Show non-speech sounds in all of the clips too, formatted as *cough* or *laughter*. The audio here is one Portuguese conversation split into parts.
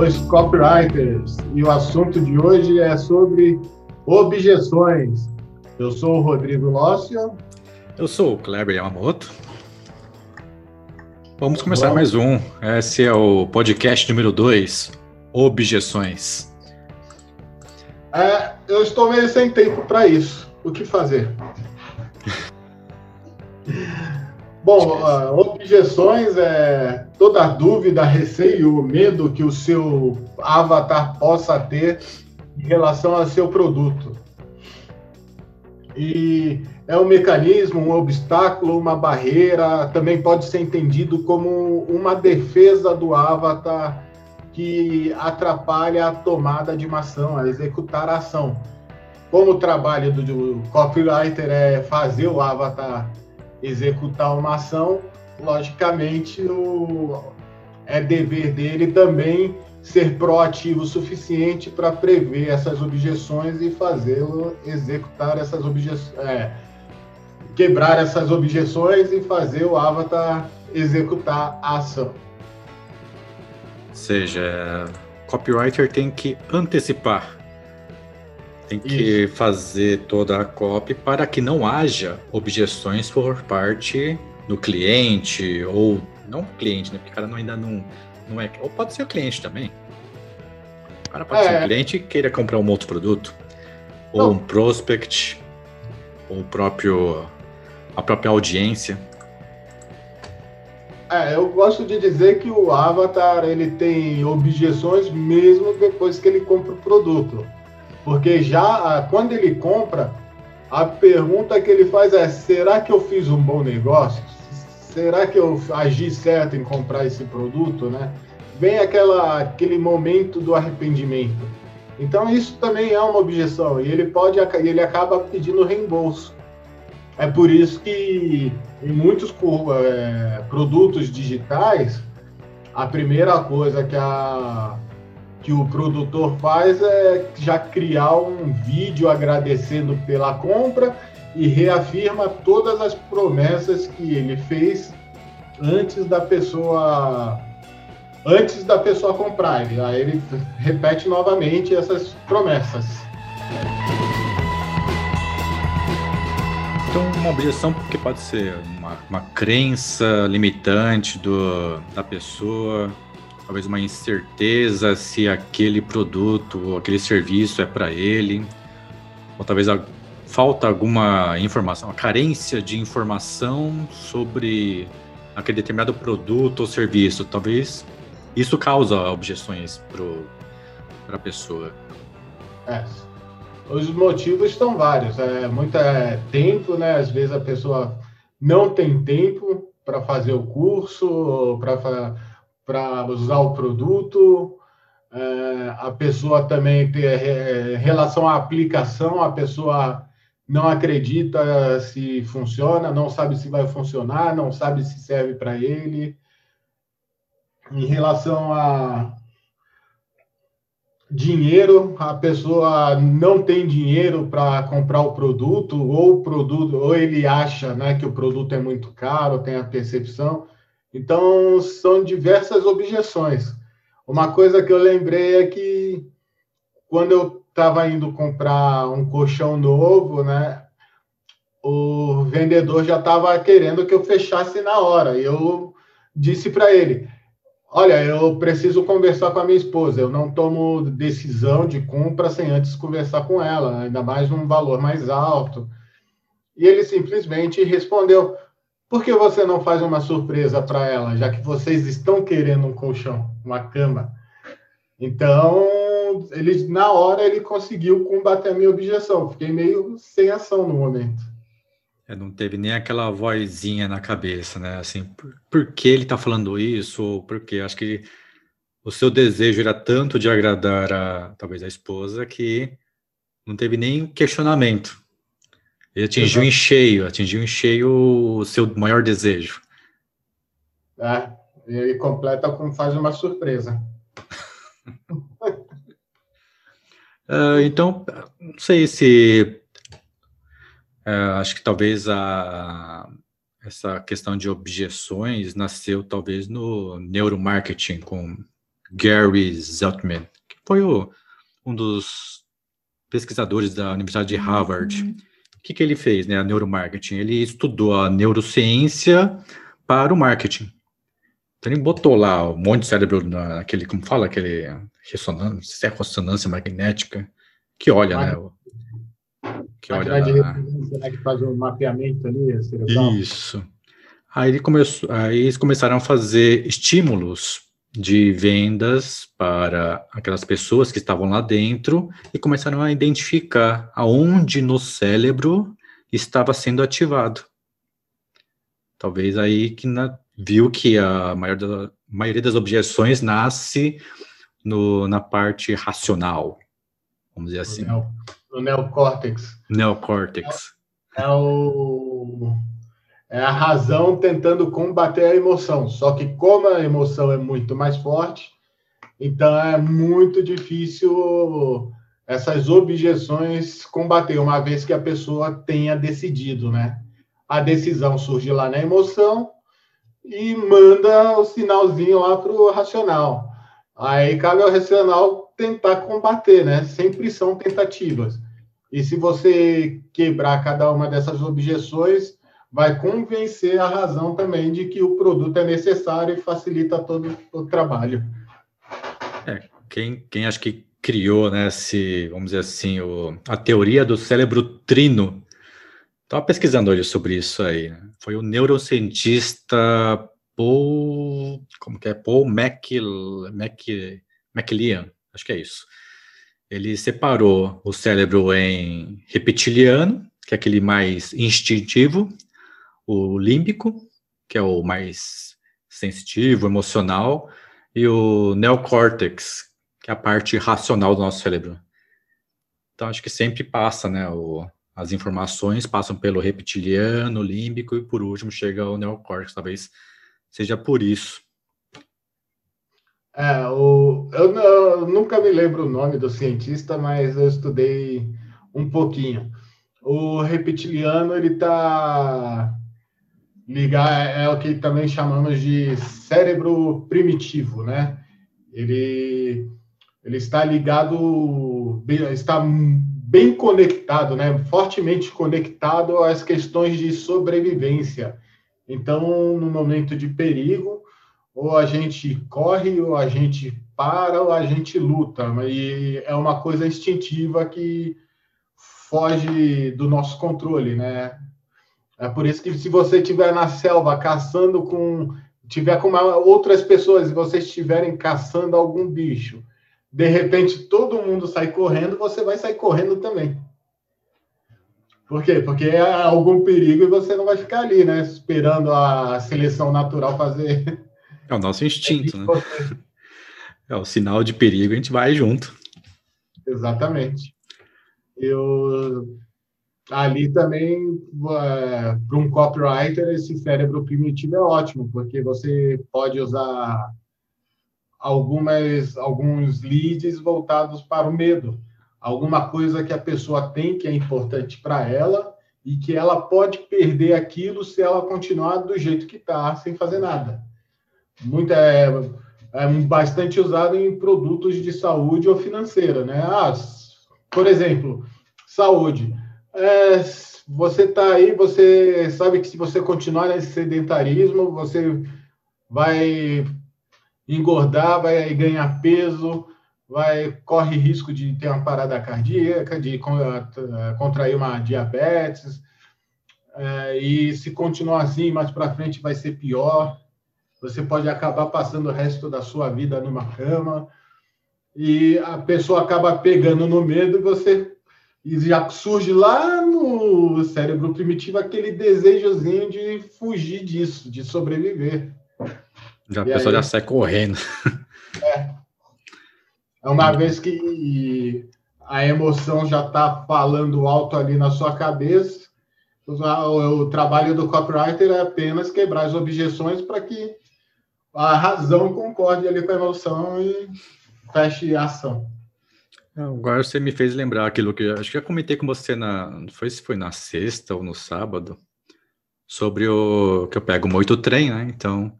os copywriters. E o assunto de hoje é sobre objeções. Eu sou o Rodrigo Lócio. Eu sou o Kleber Yamamoto. Vamos começar Bom. mais um. Esse é o podcast número 2, Objeções. É, eu estou meio sem tempo para isso. O que fazer? *laughs* Bom, uh, objeções é toda dúvida, receio, medo que o seu avatar possa ter em relação ao seu produto. E é um mecanismo, um obstáculo, uma barreira, também pode ser entendido como uma defesa do avatar que atrapalha a tomada de uma ação, a executar a ação. Como o trabalho do copywriter é fazer o avatar executar uma ação, logicamente o, é dever dele também ser proativo o suficiente para prever essas objeções e fazê-lo executar essas objeções, é, quebrar essas objeções e fazer o avatar executar a ação. Ou seja, copywriter tem que antecipar tem que Isso. fazer toda a copy para que não haja objeções por parte do cliente, ou não cliente, né? Porque o cara não, ainda não, não é. Ou pode ser o cliente também. O cara pode é. ser um cliente que queira comprar um outro produto, ou não. um prospect, ou o próprio, a própria audiência. É, eu gosto de dizer que o Avatar ele tem objeções mesmo depois que ele compra o produto. Porque já ah, quando ele compra, a pergunta que ele faz é: será que eu fiz um bom negócio? Será que eu agi certo em comprar esse produto, né? Vem aquela, aquele momento do arrependimento. Então isso também é uma objeção e ele pode ele acaba pedindo reembolso. É por isso que em muitos é, produtos digitais a primeira coisa que a que o produtor faz é já criar um vídeo agradecendo pela compra e reafirma todas as promessas que ele fez antes da pessoa antes da pessoa comprar. Ele, aí ele repete novamente essas promessas. Então, uma objeção que pode ser uma, uma crença limitante do, da pessoa talvez uma incerteza se aquele produto ou aquele serviço é para ele, ou talvez a, falta alguma informação, a carência de informação sobre aquele determinado produto ou serviço. Talvez isso causa objeções para a pessoa. É. Os motivos estão vários. É muito é, tempo, né? Às vezes a pessoa não tem tempo para fazer o curso, para usar o produto, é, a pessoa também tem é, relação à aplicação, a pessoa não acredita se funciona, não sabe se vai funcionar, não sabe se serve para ele. Em relação a dinheiro, a pessoa não tem dinheiro para comprar o produto, ou o produto, ou ele acha né, que o produto é muito caro, tem a percepção então, são diversas objeções. Uma coisa que eu lembrei é que quando eu estava indo comprar um colchão novo, né, o vendedor já estava querendo que eu fechasse na hora. E eu disse para ele: Olha, eu preciso conversar com a minha esposa. Eu não tomo decisão de compra sem antes conversar com ela, ainda mais num valor mais alto. E ele simplesmente respondeu: por que você não faz uma surpresa para ela, já que vocês estão querendo um colchão, uma cama? Então, ele na hora ele conseguiu combater a minha objeção. Fiquei meio sem ação no momento. É, não teve nem aquela vozinha na cabeça, né? Assim, por, por que ele está falando isso? Ou porque acho que o seu desejo era tanto de agradar a talvez a esposa que não teve nem questionamento. Ele atingiu em cheio, atingiu em cheio o seu maior desejo. É, ele completa como faz uma surpresa. *laughs* uh, então, não sei se. Uh, acho que talvez a, essa questão de objeções nasceu talvez no neuromarketing com Gary Zeltman, que foi o, um dos pesquisadores da Universidade de Harvard. Uhum. O que, que ele fez, né? A neuromarketing. Ele estudou a neurociência para o marketing. Então ele botou lá um monte de cérebro naquele, como fala, aquele ressonância, é ressonância magnética, que olha, né? Que olha de né, que faz um mapeamento ali, cerebral. Isso. Aí, ele começou, aí eles começaram a fazer estímulos de vendas para aquelas pessoas que estavam lá dentro e começaram a identificar aonde no cérebro estava sendo ativado. Talvez aí que na, viu que a maior da, maioria das objeções nasce no, na parte racional, vamos dizer assim. No, no neocórtex. Neocórtex. É, é, o, é a razão tentando combater a emoção. Só que como a emoção é muito mais forte, então é muito difícil essas objeções combater, uma vez que a pessoa tenha decidido, né? A decisão surge lá na emoção e manda o sinalzinho lá para o racional. Aí cabe ao racional tentar combater, né? Sempre são tentativas. E se você quebrar cada uma dessas objeções, vai convencer a razão também de que o produto é necessário e facilita todo o trabalho. É, quem, quem acho que criou, né, esse, vamos dizer assim, o, a teoria do cérebro trino, estava pesquisando hoje sobre isso aí, né? foi o neurocientista Paul, como que é? Paul McLean, McLean, acho que é isso. Ele separou o cérebro em reptiliano, que é aquele mais instintivo, o límbico, que é o mais sensitivo, emocional, e o neocórtex, que é a parte racional do nosso cérebro. Então, acho que sempre passa, né? O, as informações passam pelo reptiliano, límbico, e por último chega ao neocórtex. Talvez seja por isso. É, o, eu, eu, nunca me lembro o nome do cientista, mas eu estudei um pouquinho. O reptiliano ele está ligado é, é o que também chamamos de cérebro primitivo, né? Ele ele está ligado, está bem conectado, né? Fortemente conectado às questões de sobrevivência então, no momento de perigo, ou a gente corre, ou a gente para, ou a gente luta. E é uma coisa instintiva que foge do nosso controle, né? É por isso que se você estiver na selva caçando com tiver com uma, outras pessoas e vocês estiverem caçando algum bicho, de repente todo mundo sai correndo, você vai sair correndo também. Por quê? Porque é algum perigo e você não vai ficar ali, né? Esperando a seleção natural fazer. É o nosso instinto, né? *laughs* É o sinal de perigo, a gente vai junto. Exatamente. Eu ali também é, para um copywriter esse cérebro primitivo é ótimo porque você pode usar algumas alguns leads voltados para o medo alguma coisa que a pessoa tem que é importante para ela e que ela pode perder aquilo se ela continuar do jeito que está, sem fazer nada. Muito é, é bastante usado em produtos de saúde ou financeira, né? Ah, por exemplo, saúde. É, você está aí, você sabe que se você continuar nesse sedentarismo, você vai engordar, vai ganhar peso, vai corre risco de ter uma parada cardíaca, de eh, contrair uma diabetes, é, e se continuar assim, mais para frente vai ser pior. Você pode acabar passando o resto da sua vida numa cama, e a pessoa acaba pegando no medo e você e já surge lá no cérebro primitivo aquele desejozinho de fugir disso, de sobreviver. Já a pessoa aí, já sai correndo. É, é uma vez que a emoção já está falando alto ali na sua cabeça, o, trabalho do copywriter é apenas quebrar as objeções para que a razão concorde ali com a emoção e feche a ação. Agora você me fez lembrar aquilo que acho que eu comentei com você na, não foi se foi na sexta ou no sábado, sobre o que eu pego muito trem, né? Então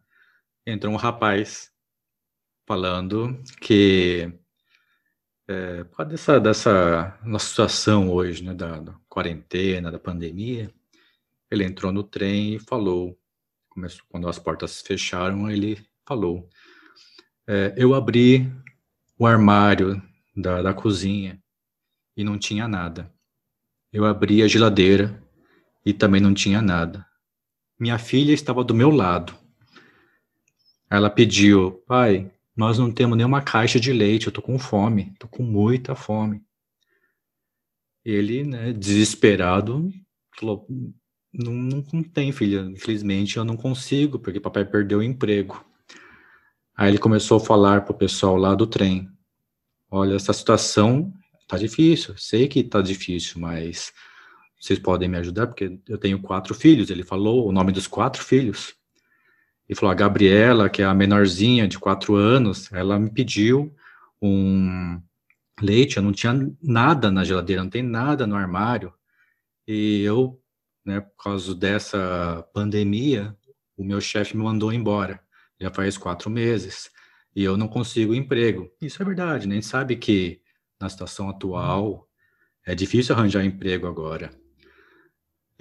entrou um rapaz falando que é, por causa dessa, dessa nossa situação hoje, né, da, da, quarentena, da pandemia, ele entrou no trem e falou, começou, quando as portas fecharam, ele falou, é, eu abri o armário da, da cozinha e não tinha nada. Eu abri a geladeira e também não tinha nada. Minha filha estava do meu lado. Ela pediu, pai, nós não temos nenhuma caixa de leite, eu tô com fome, tô com muita fome. Ele, né, desesperado, falou: não, não, não tem, filha, infelizmente eu não consigo, porque papai perdeu o emprego. Aí ele começou a falar pro pessoal lá do trem: olha, essa situação tá difícil, sei que tá difícil, mas vocês podem me ajudar, porque eu tenho quatro filhos. Ele falou o nome dos quatro filhos. Ele falou: a Gabriela, que é a menorzinha de quatro anos, ela me pediu um leite, eu não tinha nada na geladeira, não tem nada no armário. E eu, né, por causa dessa pandemia, o meu chefe me mandou embora. Já faz quatro meses. E eu não consigo emprego. Isso é verdade, né? A gente sabe que na situação atual é difícil arranjar emprego agora.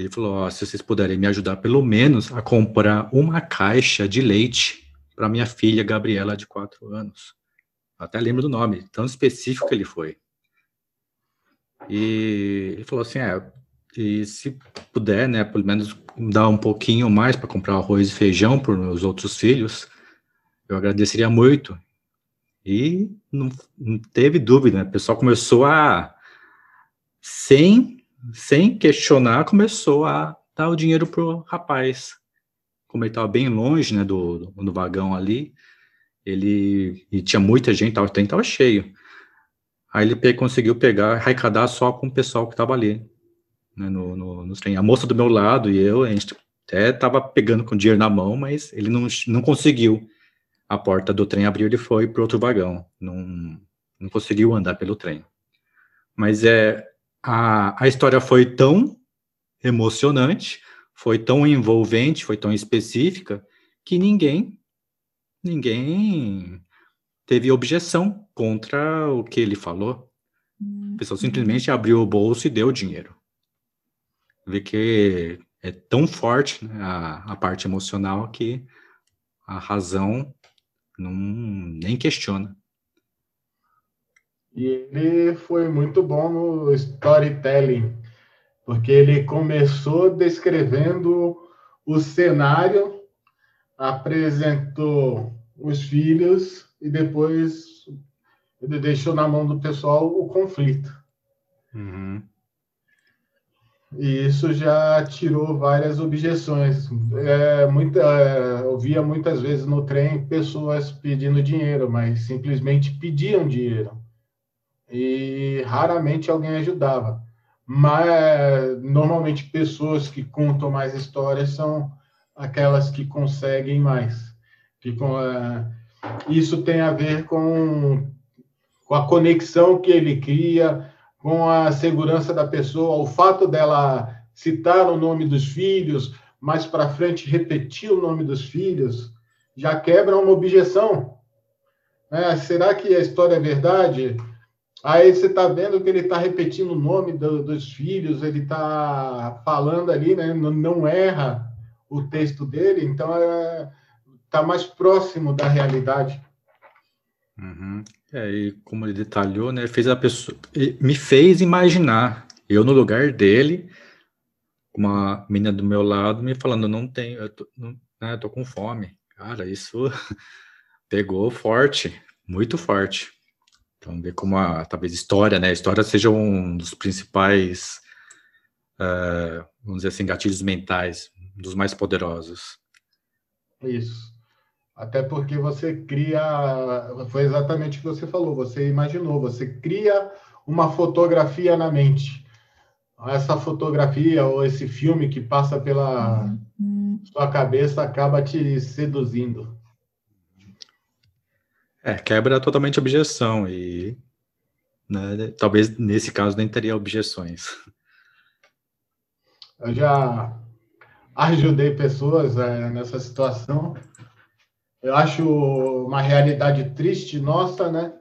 Ele falou: se vocês puderem me ajudar pelo menos a comprar uma caixa de leite para minha filha Gabriela, de quatro anos. Até lembro do nome, tão específico que ele foi. E ele falou assim: é, e se puder, né, pelo menos dar um pouquinho mais para comprar arroz e feijão para os outros filhos, eu agradeceria muito. E não, não teve dúvida, né? o pessoal começou a, sem sem questionar, começou a dar o dinheiro pro rapaz. Como ele estava bem longe, né, do, do, do, vagão ali, ele e tinha muita gente, tava, o trem estava cheio. Aí ele pe conseguiu pegar, arrecadar só com o pessoal que estava ali, né, no, no, no, trem. A moça do meu lado e eu, a gente até estava pegando com dinheiro na mão, mas ele não, não conseguiu. A porta do trem abriu, ele foi para outro vagão. Não, não conseguiu andar pelo trem. Mas é, a, a história foi tão emocionante, foi tão envolvente, foi tão específica, que ninguém, ninguém teve objeção contra o que ele falou. A pessoa uhum. simplesmente abriu o bolso e deu o dinheiro. Vê que é tão forte né, a, a parte emocional que a razão não, nem questiona. E ele foi muito bom no storytelling, porque ele começou descrevendo o cenário, apresentou os filhos e depois ele deixou na mão do pessoal o conflito. Uhum. E isso já tirou várias objeções. É, muita, é, eu via muitas vezes no trem pessoas pedindo dinheiro, mas simplesmente pediam dinheiro e raramente alguém ajudava. Mas normalmente pessoas que contam mais histórias são aquelas que conseguem mais. Que é, isso tem a ver com, com a conexão que ele cria, com a segurança da pessoa, o fato dela citar o nome dos filhos, mais para frente repetir o nome dos filhos, já quebra uma objeção. É, será que a história é verdade? Aí você está vendo que ele está repetindo o nome do, dos filhos, ele está falando ali, né? Não, não, erra o texto dele, então está é, tá mais próximo da realidade. Uhum. É, e como ele detalhou, né? Fez a pessoa, me fez imaginar eu no lugar dele, uma menina do meu lado me falando, não tenho, eu tô, não, né, tô com fome. Cara, isso *laughs* pegou forte, muito forte. Então, ver como a, talvez história, né? A história seja um dos principais, uh, vamos dizer assim, gatilhos mentais, um dos mais poderosos. Isso. Até porque você cria, foi exatamente o que você falou, você imaginou, você cria uma fotografia na mente. Essa fotografia ou esse filme que passa pela uhum. sua cabeça acaba te seduzindo. É, quebra totalmente a objeção e né, talvez nesse caso nem teria objeções. *laughs* Eu já ajudei pessoas é, nessa situação eu acho uma realidade triste nossa, né?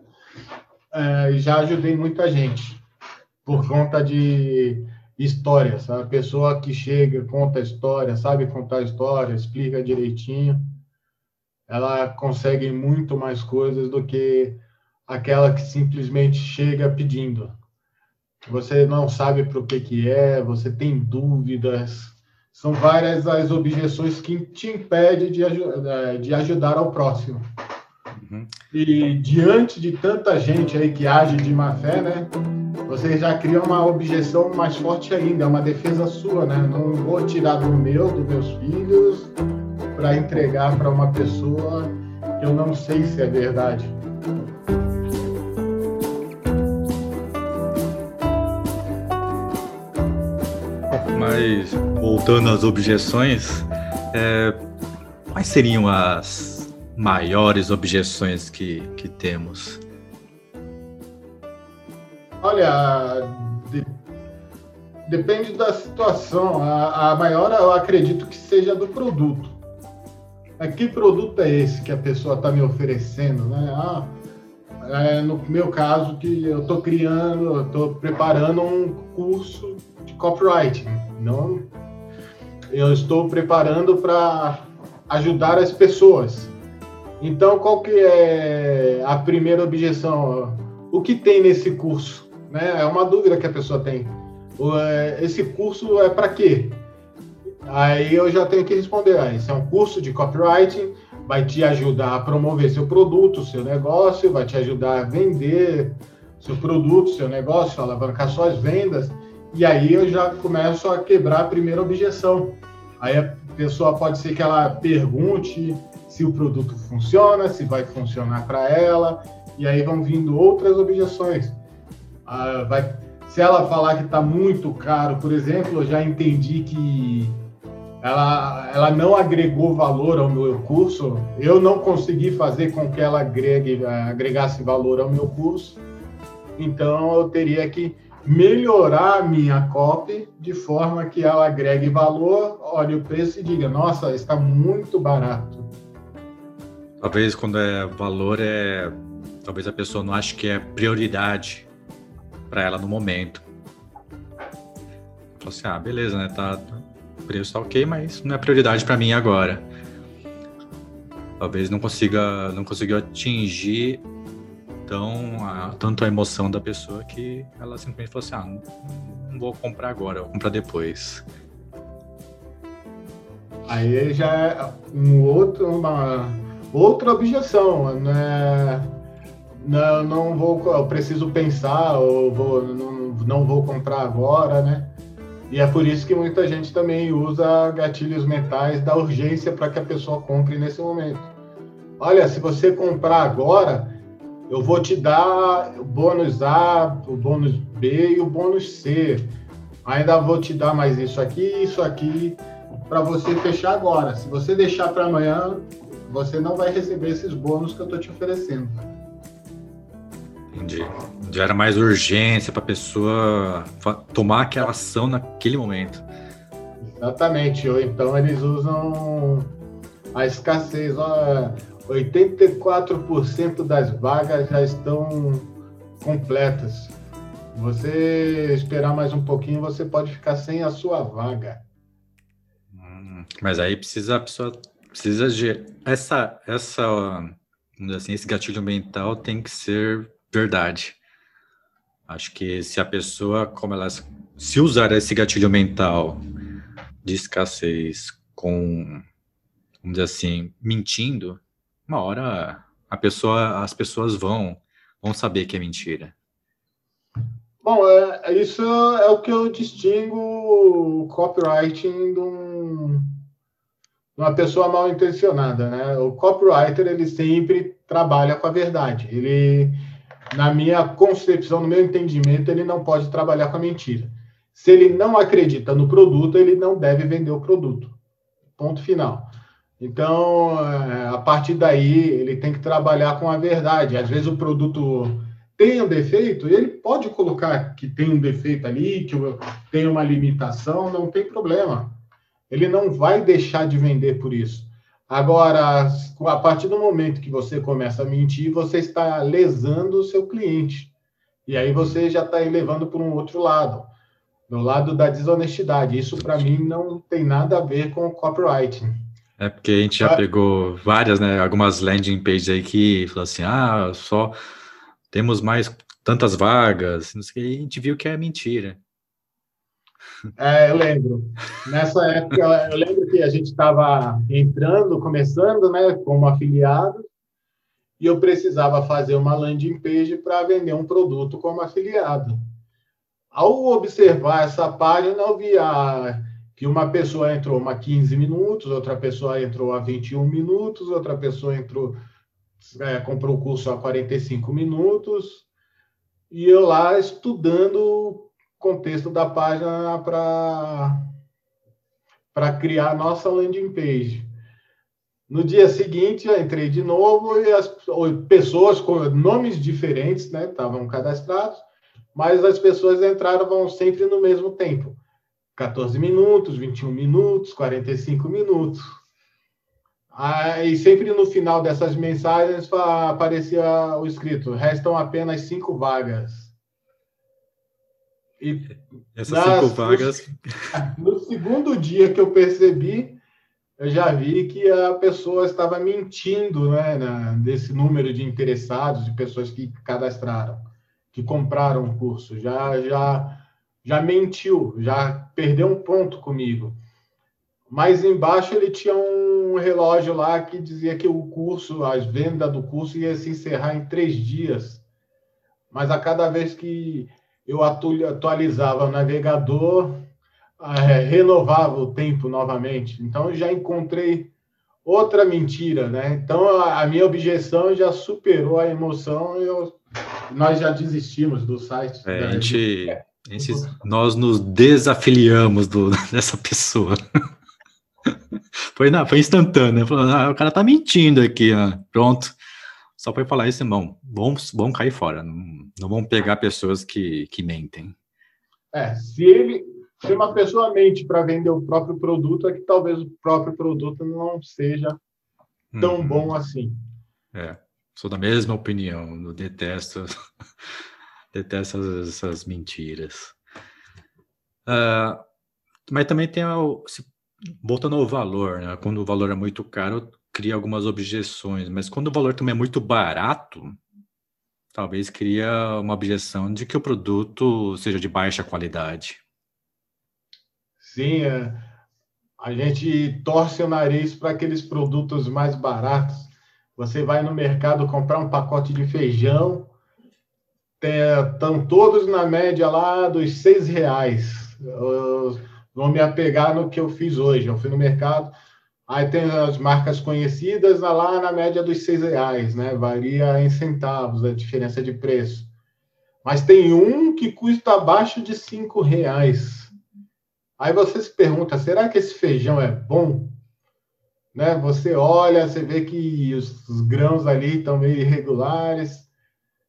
É, já ajudei muita gente por conta de histórias. A pessoa que chega, conta a história, sabe contar a história, explica direitinho, ela consegue muito mais coisas do que aquela que simplesmente chega pedindo. Você não sabe para o que, que é, você tem dúvidas, são várias as objeções que te impedem de, eh, de ajudar ao próximo. Uhum. E diante de tanta gente aí que age de má fé, né? Você já cria uma objeção mais forte ainda, é uma defesa sua, né? Não vou tirar do meu, dos meus filhos, para entregar para uma pessoa que eu não sei se é verdade. Mas voltando às objeções, é, quais seriam as maiores objeções que, que temos? Olha, de, depende da situação. A, a, maior eu acredito que seja do produto. Que produto é esse que a pessoa está me oferecendo? Né? Ah, é, no meu caso, que eu estou criando, eu estou preparando um curso de copywriting. Não, eu estou preparando para ajudar as pessoas. Então, qual que é a primeira objeção? O que tem nesse curso? Né? É uma dúvida que a pessoa tem. É, esse curso é para quê? Aí eu já tenho que responder. Ah, esse é um curso de copywriting, vai te ajudar a promover seu produto, seu negócio, vai te ajudar a vender seu produto, seu negócio, alavancar suas vendas. E aí eu já começo a quebrar a primeira objeção. Aí a pessoa pode ser que ela pergunte se o produto funciona, se vai funcionar para ela, e aí vão vindo outras objeções. Ah, vai, se ela falar que está muito caro, por exemplo, eu já entendi que ela, ela não agregou valor ao meu curso, eu não consegui fazer com que ela agregue, agregasse valor ao meu curso, então eu teria que melhorar a minha copy de forma que ela agregue valor, olhe o preço e diga, nossa, está muito barato. Talvez quando é valor é, talvez a pessoa não ache que é prioridade para ela no momento. Fala assim, ah, beleza, né? Tá, o preço tá ok, mas não é prioridade para mim agora. Talvez não consiga, não conseguiu atingir tão a, tanto a emoção da pessoa que ela simplesmente falou assim: ah, não, não vou comprar agora, vou comprar depois. Aí já é um outro, uma outra objeção, né? Não, não vou, preciso pensar, ou vou, não, não vou comprar agora, né? E é por isso que muita gente também usa gatilhos mentais da urgência para que a pessoa compre nesse momento. Olha, se você comprar agora, eu vou te dar o bônus A, o bônus B e o bônus C. Ainda vou te dar mais isso aqui, isso aqui, para você fechar agora. Se você deixar para amanhã, você não vai receber esses bônus que eu estou te oferecendo. Entendi. Gera mais urgência para a pessoa tomar aquela ação naquele momento. Exatamente. Ou então eles usam a escassez. Ó, 84% das vagas já estão completas. Você esperar mais um pouquinho, você pode ficar sem a sua vaga. Hum, mas aí precisa a pessoa precisa de essa essa assim, esse gatilho mental tem que ser verdade. Acho que se a pessoa, como ela se usar esse gatilho mental de escassez com, vamos dizer assim, mentindo, uma hora a pessoa, as pessoas vão, vão saber que é mentira. Bom, é, é, isso é o que eu distingo o copywriting de, um, de uma pessoa mal intencionada, né? O copywriter ele sempre trabalha com a verdade. Ele, na minha concepção, no meu entendimento, ele não pode trabalhar com a mentira. Se ele não acredita no produto, ele não deve vender o produto. Ponto final. Então, é, a partir daí, ele tem que trabalhar com a verdade. Às vezes o produto tem um defeito, ele pode colocar que tem um defeito ali, que tem uma limitação, não tem problema. Ele não vai deixar de vender por isso. Agora, a partir do momento que você começa a mentir, você está lesando o seu cliente. E aí você já está levando para um outro lado, do lado da desonestidade. Isso, para mim, não tem nada a ver com copywriting. É porque a gente já ah. pegou várias, né? Algumas landing pages aí que falou assim: ah, só temos mais tantas vagas, não sei, e a gente viu que é mentira. É, eu lembro. Nessa época, eu lembro que a gente estava entrando, começando, né, como afiliado, e eu precisava fazer uma landing page para vender um produto como afiliado. Ao observar essa página, eu via que uma pessoa entrou a 15 minutos, outra pessoa entrou a 21 minutos, outra pessoa entrou, é, comprou o curso a 45 minutos, e eu lá estudando contexto da página para criar a nossa landing page. No dia seguinte, eu entrei de novo e as pessoas com nomes diferentes né, estavam cadastrados, mas as pessoas entraram sempre no mesmo tempo. 14 minutos, 21 minutos, 45 minutos. Aí sempre no final dessas mensagens aparecia o escrito: restam apenas cinco vagas. E Essas nas, cinco vagas. No, *laughs* no, segundo dia que eu percebi, eu já vi que a pessoa estava mentindo, né, na, desse número de interessados, de pessoas que cadastraram, que compraram o curso. Já, já, já mentiu, já perdeu um ponto comigo. Mas embaixo ele tinha um relógio lá que dizia que o curso, as vendas do curso ia se encerrar em três dias. Mas a cada vez que eu atualizava o navegador, é, renovava o tempo novamente. Então, já encontrei outra mentira, né? Então, a, minha objeção já superou a emoção e eu, nós já desistimos do site. É, a gente, a gente, nós nos desafiliamos do, *laughs* dessa pessoa. Foi, não, foi instantâneo. Ah, o cara tá mentindo aqui, ó. pronto só foi falar isso, irmão, vamos, vamos cair fora, não, não vamos pegar pessoas que, que mentem. É, se ele, se uma pessoa mente para vender o próprio produto, é que talvez o próprio produto não seja tão uhum. bom assim. É, sou da mesma opinião, eu detesto, *laughs* detesto essas, essas mentiras. Uh, mas também tem, a, voltando ao valor, né? quando o valor é muito caro, cria algumas objeções, mas quando o valor também é muito barato, talvez cria uma objeção de que o produto seja de baixa qualidade. Sim, é. a gente torce o nariz para aqueles produtos mais baratos. Você vai no mercado comprar um pacote de feijão, estão todos na média lá dos seis reais. Eu vou me apegar no que eu fiz hoje. Eu fui no mercado, Aí tem as marcas conhecidas lá na média dos seis reais, né? Varia em centavos a diferença de preço. Mas tem um que custa abaixo de cinco reais. Aí você se pergunta, será que esse feijão é bom? Né? Você olha, você vê que os, os grãos ali estão meio irregulares,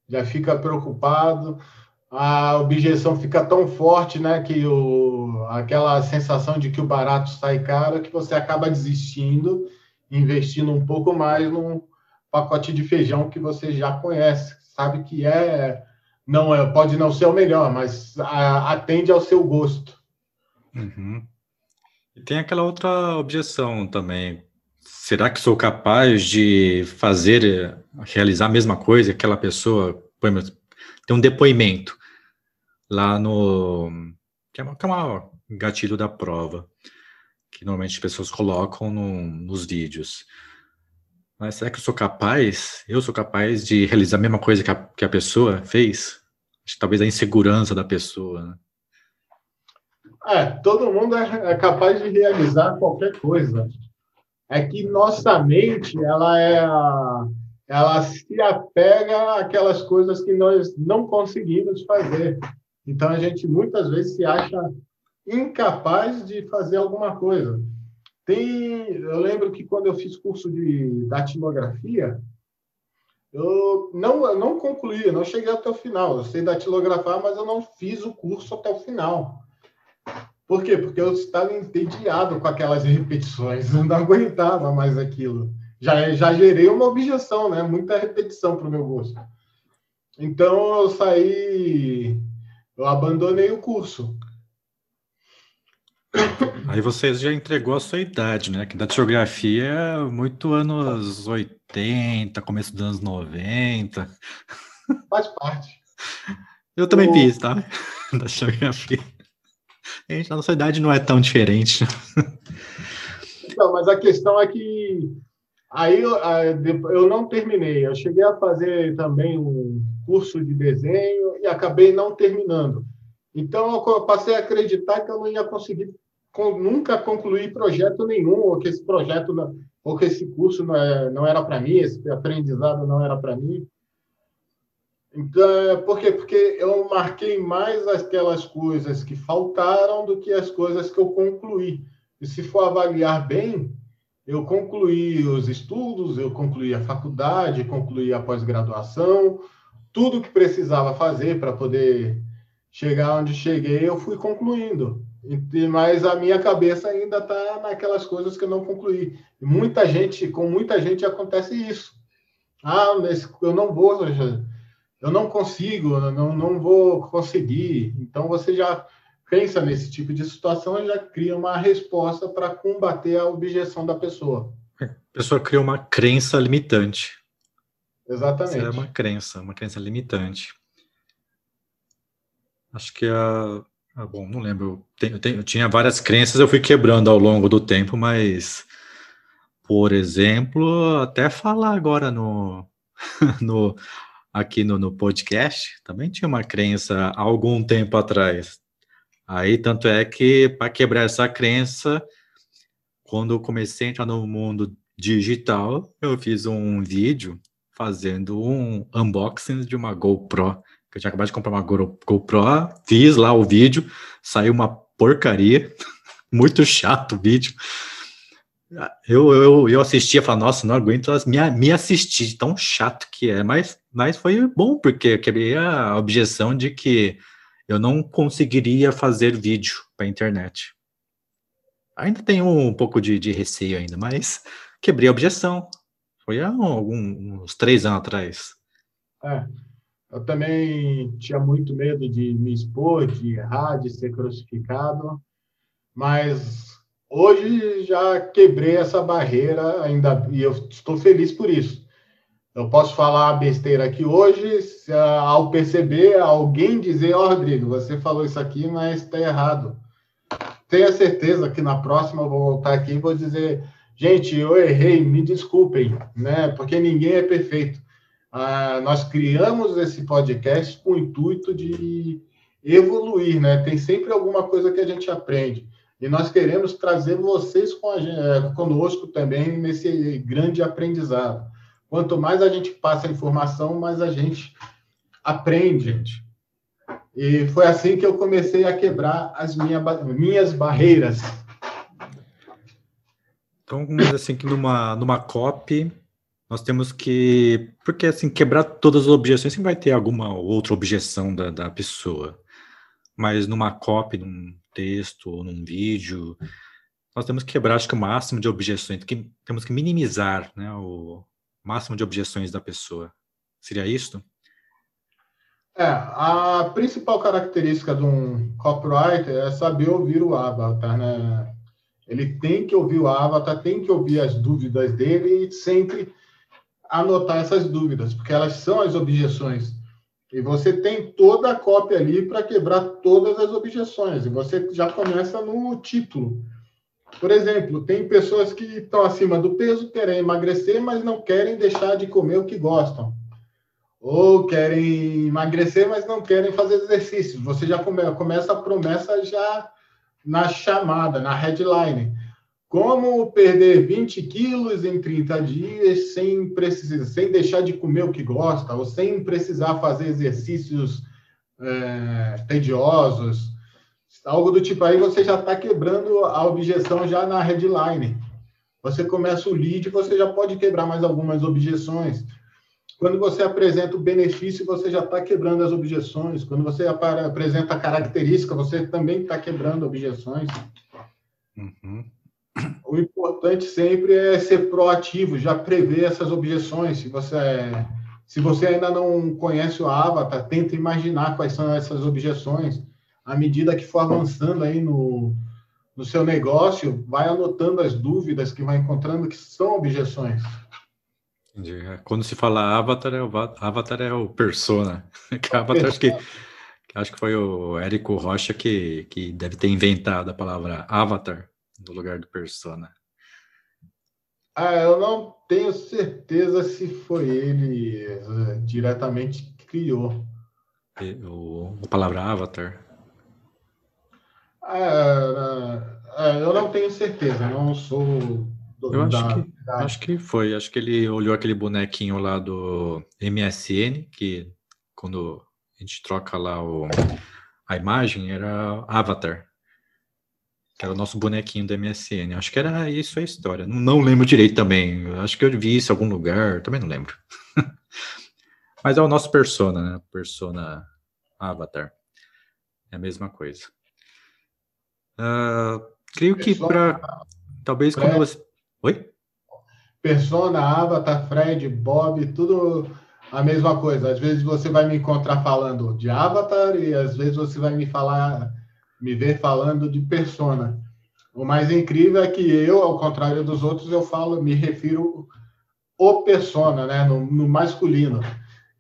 já fica preocupado a objeção fica tão forte, né, que o, aquela sensação de que o barato sai caro, que você acaba desistindo, investindo um pouco mais num pacote de feijão que você já conhece, sabe que é não é, pode não ser o melhor, mas a, atende ao seu gosto. Uhum. E tem aquela outra objeção também. Será que sou capaz de fazer, realizar a mesma coisa que aquela pessoa? Tem um depoimento lá no. que é, uma, que é uma gatilho da prova, que normalmente as pessoas colocam no, nos vídeos. Mas será que eu sou capaz? Eu sou capaz de realizar a mesma coisa que a, que a pessoa fez? Acho que talvez a insegurança da pessoa. Né? É, todo mundo é, é capaz de realizar qualquer coisa. É que nossa mente, ela é ela se apega àquelas coisas que nós não conseguimos fazer. Então a gente muitas vezes se acha incapaz de fazer alguma coisa. Tem, eu lembro que quando eu fiz curso de datilografia, eu não, eu não concluí, não cheguei até o final. Eu sei datilografar, mas eu não fiz o curso até o final. Por quê? Porque eu estava entediado com aquelas *laughs* repetições, eu não aguentava mais aquilo. Já, já gerei uma objeção, né? Muita repetição para o meu gosto. Então eu saí, eu abandonei o curso. Aí você já entregou a sua idade, né? Que da geografia é muito anos 80, começo dos anos 90. Faz parte. Eu também o... fiz, tá? *laughs* Da geografia. Gente, a nossa idade não é tão diferente. Então, mas a questão é que aí eu, eu não terminei. Eu cheguei a fazer também um curso de desenho e acabei não terminando. Então, eu passei a acreditar que eu não ia conseguir nunca concluir projeto nenhum, ou que esse projeto, ou que esse curso não, é, era para mim, esse aprendizado não era para mim. Então, por quê? Porque eu marquei mais aquelas coisas que faltaram do que as coisas que eu concluí. E se for avaliar bem, eu concluí os estudos, eu concluí a faculdade, concluí a pós-graduação, tudo que precisava fazer para poder chegar onde cheguei, eu fui concluindo. Mas a minha cabeça ainda está naquelas coisas que eu não concluí. Muita gente, com muita gente acontece isso. Ah, eu não vou, eu não consigo, eu não, não vou conseguir. Então você já pensa nesse tipo de situação e já cria uma resposta para combater a objeção da pessoa. A pessoa cria uma crença limitante. Exatamente. Isso é uma crença, uma crença limitante. Acho que a. Ah, bom, não lembro. Eu, tenho, eu tinha várias crenças, eu fui quebrando ao longo do tempo, mas, por exemplo, até falar agora no, *laughs* no aqui no, no podcast, também tinha uma crença há algum tempo atrás. Aí, tanto é que, para quebrar essa crença, quando eu comecei a entrar no mundo digital, eu fiz um vídeo fazendo um unboxing de uma GoPro que eu tinha acabado de comprar uma GoPro, fiz lá o vídeo, saiu uma porcaria, *laughs* muito chato o vídeo. Eu, eu, eu assistia falava, nossa, não aguento me, me assistir, tão chato que é, mas, mas foi bom, porque eu quebrei a objeção de que eu não conseguiria fazer vídeo para internet. Ainda tenho um pouco de, de receio ainda, mas quebrei a objeção. Foi há alguns uns três anos atrás. É, eu também tinha muito medo de me expor, de errar, de ser crucificado, mas hoje já quebrei essa barreira ainda e eu estou feliz por isso. Eu posso falar besteira aqui hoje, se, ao perceber alguém dizer, ó, oh, Rodrigo, você falou isso aqui, mas está errado. Tenha certeza que na próxima eu vou voltar aqui e vou dizer, gente, eu errei, me desculpem, né? Porque ninguém é perfeito ah, nós criamos esse podcast com o intuito de evoluir, né? Tem sempre alguma coisa que a gente aprende. E nós queremos trazer vocês com gente, é, conosco também nesse grande aprendizado. Quanto mais a gente passa informação, mais a gente aprende. E foi assim que eu comecei a quebrar as minha, minhas barreiras. Então, dizer assim, que numa, numa copy, nós temos que. Porque, assim, quebrar todas as objeções, sempre vai ter alguma outra objeção da, da pessoa. Mas numa copy, num texto ou num vídeo, nós temos que quebrar, acho que o máximo de objeções, que, temos que minimizar né, o máximo de objeções da pessoa. Seria isso? É, a principal característica de um copywriter é saber ouvir o avatar, né? Ele tem que ouvir o avatar, tem que ouvir as dúvidas dele e sempre anotar essas dúvidas, porque elas são as objeções. E você tem toda a cópia ali para quebrar todas as objeções. E você já começa no título. Por exemplo, tem pessoas que estão acima do peso, querem emagrecer, mas não querem deixar de comer o que gostam. Ou querem emagrecer, mas não querem fazer exercício. Você já come, começa a promessa já na chamada, na headline. Como perder 20 quilos em 30 dias sem precisar, sem deixar de comer o que gosta, ou sem precisar fazer exercícios é, tediosos, algo do tipo aí, você já está quebrando a objeção já na headline. Você começa o lead, você já pode quebrar mais algumas objeções. Quando você apresenta o benefício, você já está quebrando as objeções. Quando você apresenta a característica, você também está quebrando objeções. Uhum. O importante sempre é ser proativo, já prever essas objeções. Se você, se você ainda não conhece o Avatar, tenta imaginar quais são essas objeções. À medida que for avançando aí no, no seu negócio, vai anotando as dúvidas que vai encontrando que são objeções. Entendi. Quando se fala Avatar, é o, Avatar é o Persona. *laughs* Que Avatar, acho que, acho que foi o Érico Rocha que, que deve ter inventado a palavra Avatar no lugar do Persona. Ah, eu não tenho certeza se foi ele uh, diretamente que criou. O, a palavra Avatar? Ah, ah, eu não tenho certeza, não sou eu acho, da, que, da... acho que foi. Acho que ele olhou aquele bonequinho lá do MSN, que quando a gente troca lá o, a imagem, era Avatar. Que era o nosso bonequinho do MSN. Acho que era isso a história. Não, não lembro direito também. Acho que eu vi isso em algum lugar, também não lembro. *laughs* Mas é o nosso persona, né? Persona Avatar. É a mesma coisa. Uh, creio que para. Talvez quando você. Oi? Persona, Avatar, Fred, Bob, tudo a mesma coisa. Às vezes você vai me encontrar falando de Avatar e às vezes você vai me falar, me ver falando de Persona. O mais incrível é que eu, ao contrário dos outros, eu falo, me refiro o persona, né, no, no masculino,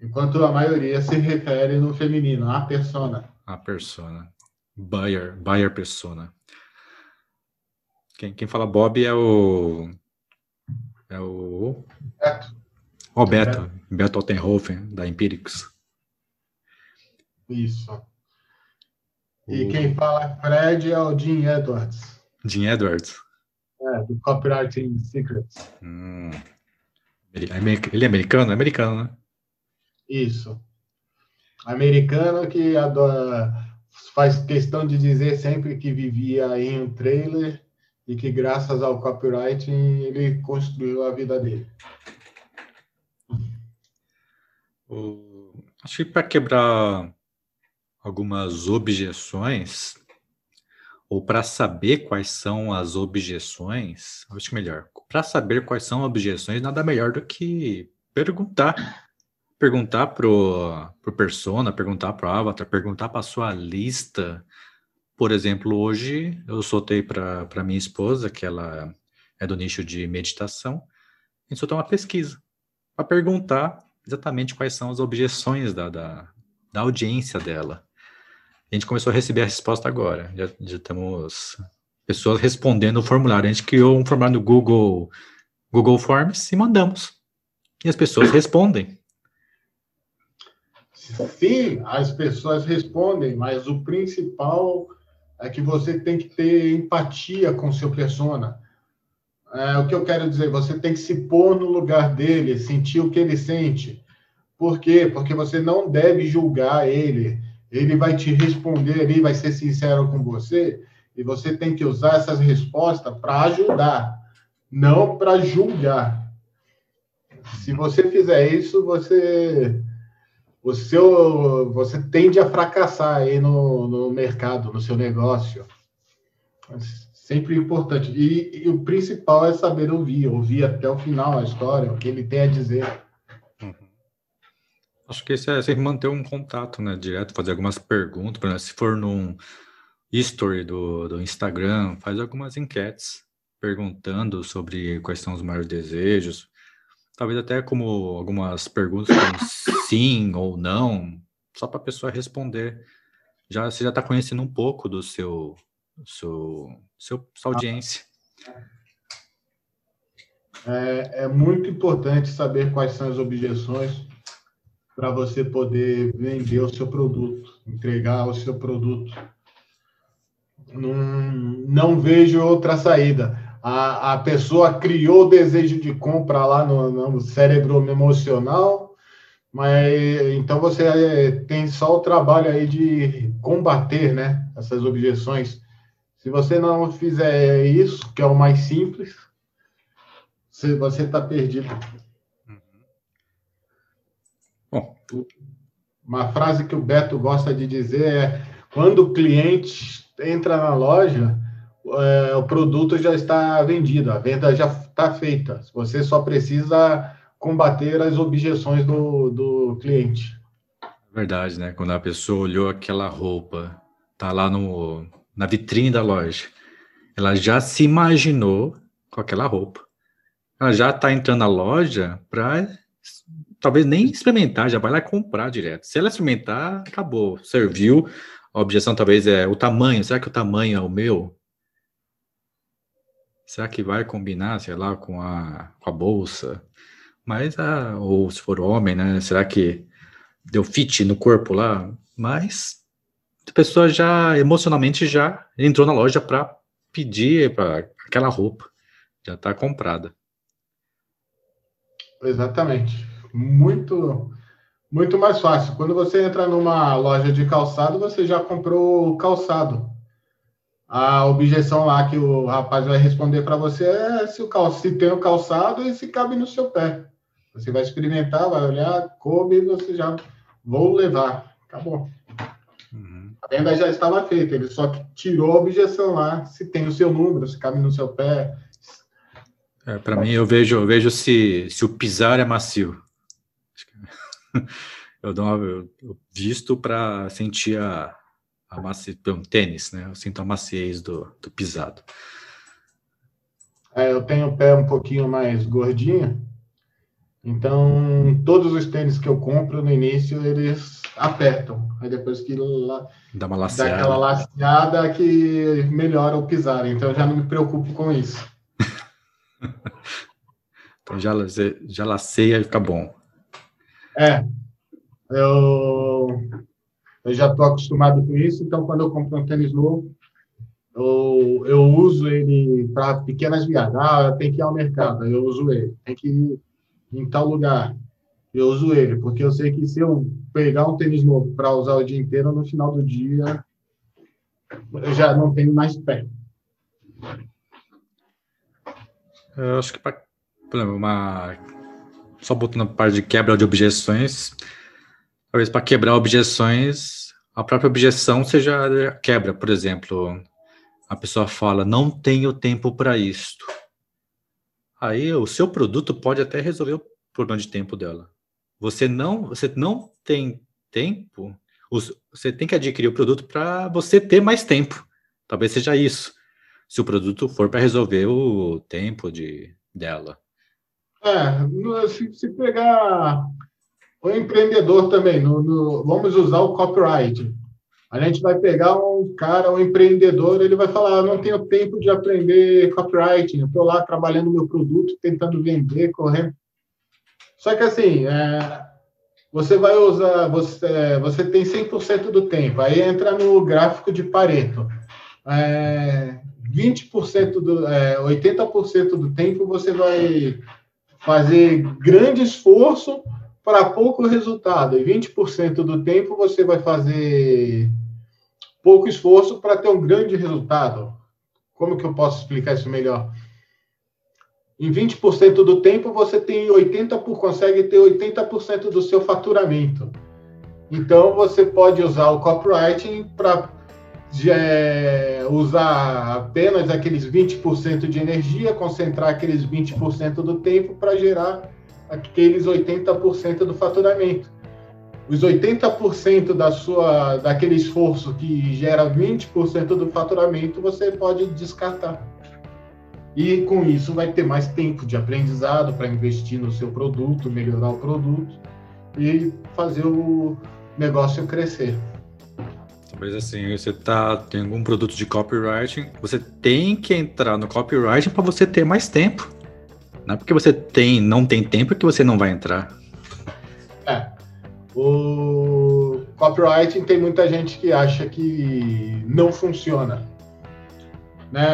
enquanto a maioria se refere no feminino, a persona. A persona. Bayer, Bayer persona. Quem, quem fala Bob é o. É o. Beto. Beto. Beto, Beto Altenhofen, da Empirics. Isso. E o... quem fala Fred é o Jim Edwards. Jim Edwards. É, do Copywriting Secrets. Hum. Ele é americano? É americano, né? Isso. Americano que adora, faz questão de dizer sempre que vivia em um trailer e que graças ao copyright ele construiu a vida dele. Acho que para quebrar algumas objeções, ou para saber quais são as objeções, acho que melhor, para saber quais são objeções, nada melhor do que perguntar. Perguntar pro, pro persona, perguntar pro avatar, perguntar para sua lista por exemplo, hoje eu soltei para minha esposa, que ela é do nicho de meditação, a gente soltou uma pesquisa para perguntar exatamente quais são as objeções da, da, da, audiência dela. A gente começou a receber a resposta agora. Já, já temos pessoas respondendo o formulário. A gente criou um formulário no Google, Google Forms e mandamos. E as pessoas respondem. Sim, as pessoas respondem, mas o principal é que você tem que ter empatia com seu persona. É, o que eu quero dizer, você tem que se pôr no lugar dele, sentir o que ele sente. Por quê? Porque você não deve julgar ele. Ele vai te responder ali, vai ser sincero com você, e você tem que usar essas respostas para ajudar, não para julgar. Se você fizer isso, você o seu, você tende a fracassar aí no, no mercado, no seu negócio. Sempre importante. E, e, o principal é saber ouvir, ouvir até o final a história, o que ele tem a dizer. Uhum. Acho que isso é sempre manter um contato, né? Direto, fazer algumas perguntas. Exemplo, se for num history do, do Instagram, faz algumas enquetes perguntando sobre quais são os maiores desejos, talvez até como algumas perguntas como *coughs* sim ou não, só para a pessoa responder. Já você já está conhecendo um pouco do seu, seu, seu sua audiência. É, é muito importante saber quais são as objeções para você poder vender o seu produto, entregar o seu produto. Não, não vejo outra saída a, a pessoa criou o desejo de compra lá no, no cérebro emocional, mas então você tem só o trabalho aí de combater, né, essas objeções. Se você não fizer isso, que é o mais simples, você está perdido. Bom. Uma frase que o Beto gosta de dizer é: quando o cliente entra na loja, é, o produto já está vendido, a venda já está feita. Você só precisa combater as objeções do, do cliente. Verdade, né? Quando a pessoa olhou aquela roupa, tá lá no, na vitrine da loja, ela já se imaginou com aquela roupa. Ela já está entrando na loja para talvez nem experimentar, já vai lá comprar direto. Se ela experimentar, acabou, serviu. A objeção talvez é o tamanho. Será que o tamanho é o meu? Será que vai combinar, sei lá, com a, com a bolsa? Mas, ah, ou se for homem, né? Será que deu fit no corpo lá? Mas a pessoa já emocionalmente já entrou na loja para pedir para aquela roupa, já está comprada. Exatamente. Muito muito mais fácil. Quando você entra numa loja de calçado, você já comprou calçado. A objeção lá que o rapaz vai responder para você é se, o cal... se tem o calçado e se cabe no seu pé. Você vai experimentar, vai olhar, coube e você já vou levar. Acabou. Uhum. A venda já estava feita, ele só tirou a objeção lá, se tem o seu número, se cabe no seu pé. É, para mim, eu vejo, eu vejo se, se o pisar é macio. *laughs* Eu dou uma, eu visto para sentir a, a maciez, um tênis, né? Eu sinto a maciez do, do pisado. É, eu tenho o pé um pouquinho mais gordinho, então todos os tênis que eu compro no início eles apertam, aí depois que lá, dá uma laceada. dá aquela laceada que melhora o pisar, então eu já não me preocupo com isso. *laughs* então já, já laceia e fica bom. É, eu, eu já estou acostumado com isso, então quando eu compro um tênis novo, eu, eu uso ele para pequenas viagens. Ah, tem que ir ao mercado, eu uso ele. Tem que ir em tal lugar, eu uso ele, porque eu sei que se eu pegar um tênis novo para usar o dia inteiro, no final do dia eu já não tenho mais pé. Eu acho que para uma só botando a parte de quebra de objeções, talvez para quebrar objeções, a própria objeção seja quebra, por exemplo, a pessoa fala, não tenho tempo para isto. Aí o seu produto pode até resolver o problema de tempo dela. Você não, você não tem tempo, você tem que adquirir o produto para você ter mais tempo. Talvez seja isso. Se o produto for para resolver o tempo de dela. É, se, se pegar o empreendedor também, no, no, vamos usar o copyright. A gente vai pegar um cara, um empreendedor, ele vai falar: não tenho tempo de aprender copywriting, estou lá trabalhando meu produto, tentando vender, correndo. Só que assim, é, você vai usar, você, você tem 100% do tempo, aí entra no gráfico de Pareto. É, 20% do, é, 80% do tempo você vai fazer grande esforço para pouco resultado. E 20% do tempo você vai fazer pouco esforço para ter um grande resultado. Como que eu posso explicar isso melhor? Em 20% do tempo você tem 80 por, consegue ter 80% do seu faturamento. Então você pode usar o copywriting para é, usar apenas aqueles 20% de energia, concentrar aqueles 20% do tempo para gerar aqueles 80% do faturamento. Os 80% da sua, daquele esforço que gera 20% do faturamento, você pode descartar. E com isso vai ter mais tempo de aprendizado para investir no seu produto, melhorar o produto e fazer o negócio crescer. Talvez assim, você tá, tem algum produto de copywriting, você tem que entrar no copywriting para você ter mais tempo. Não é porque você tem, não tem tempo que você não vai entrar. É. O copywriting tem muita gente que acha que não funciona. Né?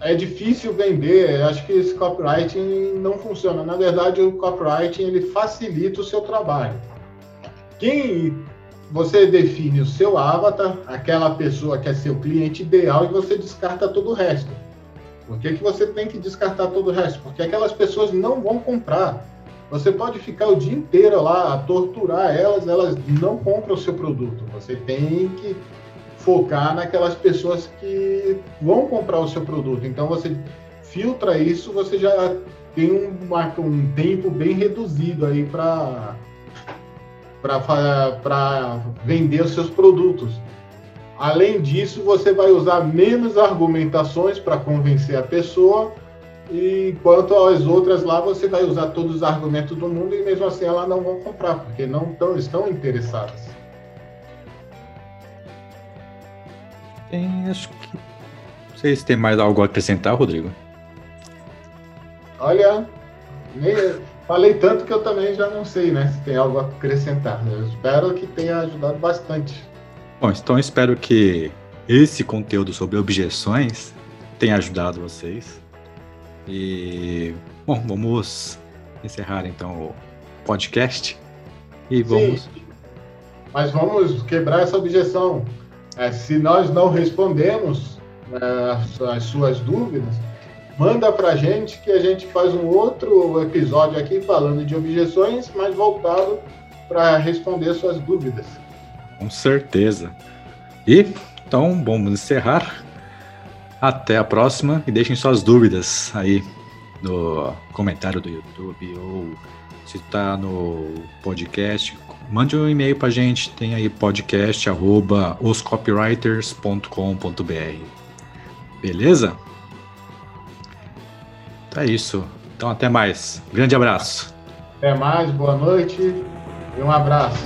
É difícil vender, acho que esse copywriting não funciona. Na verdade, o copywriting ele facilita o seu trabalho. Quem você define o seu avatar, aquela pessoa que é seu cliente ideal, e você descarta todo o resto. Por que, que você tem que descartar todo o resto? Porque aquelas pessoas não vão comprar. você pode ficar o dia inteiro lá a torturar elas, elas não compram o seu produto. Você tem que focar naquelas pessoas que vão comprar o seu produto. Então você filtra isso, você já tem um, um tempo bem reduzido aí para para vender os seus produtos. Além disso, você vai usar menos argumentações para convencer a pessoa, e quanto às outras lá, você vai usar todos os argumentos do mundo e mesmo assim elas não vão comprar, porque não tão, estão interessadas. Tem, acho que. Não sei se tem mais algo a acrescentar, Rodrigo. Olha, nem, falei tanto que eu também já não sei, né? Se tem algo a acrescentar. Eu espero que tenha ajudado bastante. Bom, então espero que esse conteúdo sobre objeções tenha ajudado vocês. E, bom, vamos encerrar então o podcast. E vamos. Sim, mas vamos quebrar essa objeção. É, se nós não respondemos é, as, as suas dúvidas, manda para a gente que a gente faz um outro episódio aqui falando de objeções, mas voltado para responder suas dúvidas. Com certeza. E então vamos encerrar. Até a próxima e deixem suas dúvidas aí no comentário do YouTube ou se está no podcast, mande um e-mail para a gente. Tem aí podcast arroba oscopywriters.com.br. Beleza? É isso. Então, até mais. Grande abraço. Até mais, boa noite e um abraço.